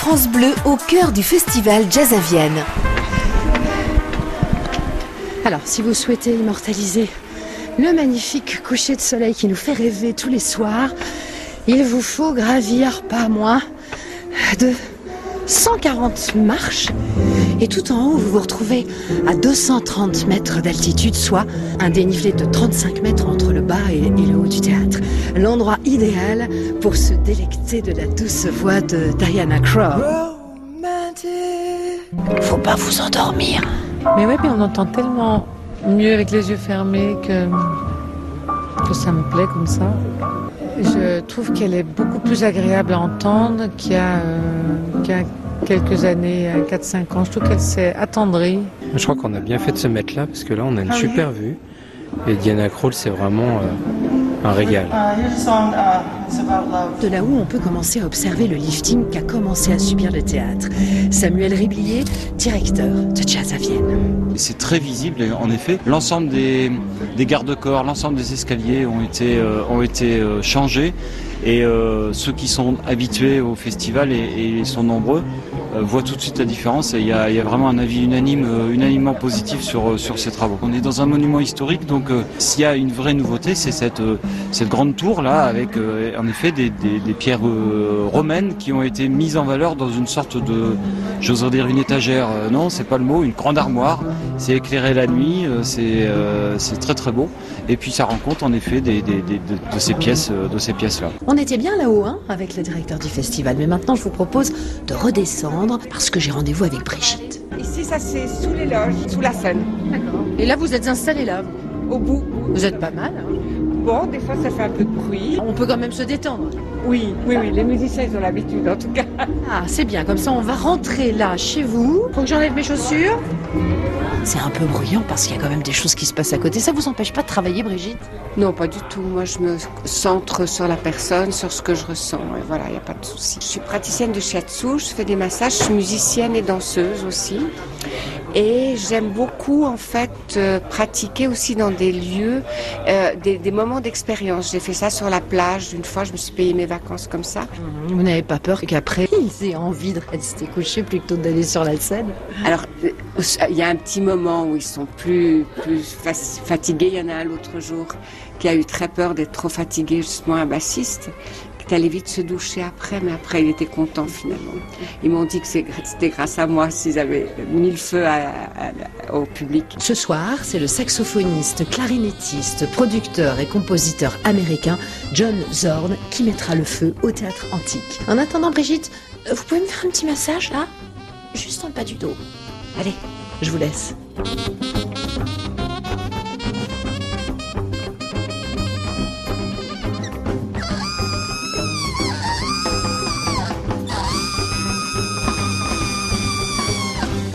France Bleu au cœur du festival Jazz à Vienne. Alors, si vous souhaitez immortaliser le magnifique coucher de soleil qui nous fait rêver tous les soirs, il vous faut gravir pas moins de 140 marches. Et tout en haut, vous vous retrouvez à 230 mètres d'altitude, soit un dénivelé de 35 mètres entre le bas et, et le haut du théâtre. L'endroit idéal pour se délecter de la douce voix de Diana Krall. Faut pas vous endormir. Mais ouais, mais on entend tellement mieux avec les yeux fermés que, que ça me plaît comme ça. Je trouve qu'elle est beaucoup plus agréable à entendre qu'il y a, euh, qu'il y a quelques années, 4-5 ans. Je trouve qu'elle s'est attendrie. Je crois qu'on a bien fait de se mettre là parce que là on a une super vue. Et Diana Krall c'est vraiment euh, un régal. De là où on peut commencer à observer le lifting qu'a commencé à subir le théâtre. Samuel Riblier, directeur de Jazz à Vienne. C'est très visible, en effet. L'ensemble des, des garde-corps, l'ensemble des escaliers ont été, euh, ont été euh, changés. Et euh, ceux qui sont habitués au festival et, sont nombreux euh, voient tout de suite la différence. Et il y a, vraiment un avis unanime, euh, unanimement positif sur, sur ces travaux. On est dans un monument historique, donc s'il y a une vraie nouveauté, c'est cette, cette grande tour là, avec en effet des, des, pierres romaines qui ont été mises en valeur dans une sorte de, j'oserais dire une étagère. Non, c'est pas le mot, une grande armoire. C'est éclairé la nuit, c'est très très beau. Et puis ça rend compte en effet des, de, ces pièces, de ces pièces là. On était bien là-haut hein, avec le directeur du festival, mais maintenant je vous propose de redescendre parce que j'ai rendez-vous avec Brigitte. Ici, ça c'est sous les loges, sous la scène, Et là vous êtes installé là, au bout. vous êtes pas mal. hein. Bon, des fois ça fait un peu de bruit. On peut quand même se détendre. Oui, oui, oui, les musiciens ils ont l'habitude en tout cas. Ah c'est bien, comme ça on va rentrer là chez vous. Faut que j'enlève mes chaussures. C'est un peu bruyant parce qu'il y a quand même des choses qui se passent à côté. Ça vous empêche pas de travailler Brigitte? Non, pas du tout. Moi, je me centre sur la personne, sur ce que je ressens. Et voilà, il n'y a pas de souci. Je suis praticienne de shiatsu, je fais des massages, je suis musicienne et danseuse aussi. Et j'aime beaucoup, en fait, euh, pratiquer aussi dans des lieux, euh, des, des moments d'expérience. J'ai fait ça sur la plage. Une fois, je me suis payé mes vacances comme ça. Vous n'avez pas peur qu'après ils aient envie de rester couchés plutôt que d'aller sur la scène? Alors, euh, il y a un petit moment où ils sont plus, plus fa- fatigués. Il y en a un l'autre jour qui a eu très peur d'être trop fatigué, justement un bassiste, allé vite se doucher après, mais après il était content finalement. Ils m'ont dit que c'était grâce à moi s'ils avaient mis le feu à- à- au public. Ce soir, c'est le saxophoniste, clarinettiste, producteur et compositeur américain John Zorn qui mettra le feu au théâtre antique. En attendant, Brigitte, euh, vous pouvez me faire un petit massage là? Juste en bas du dos. Allez, je vous laisse.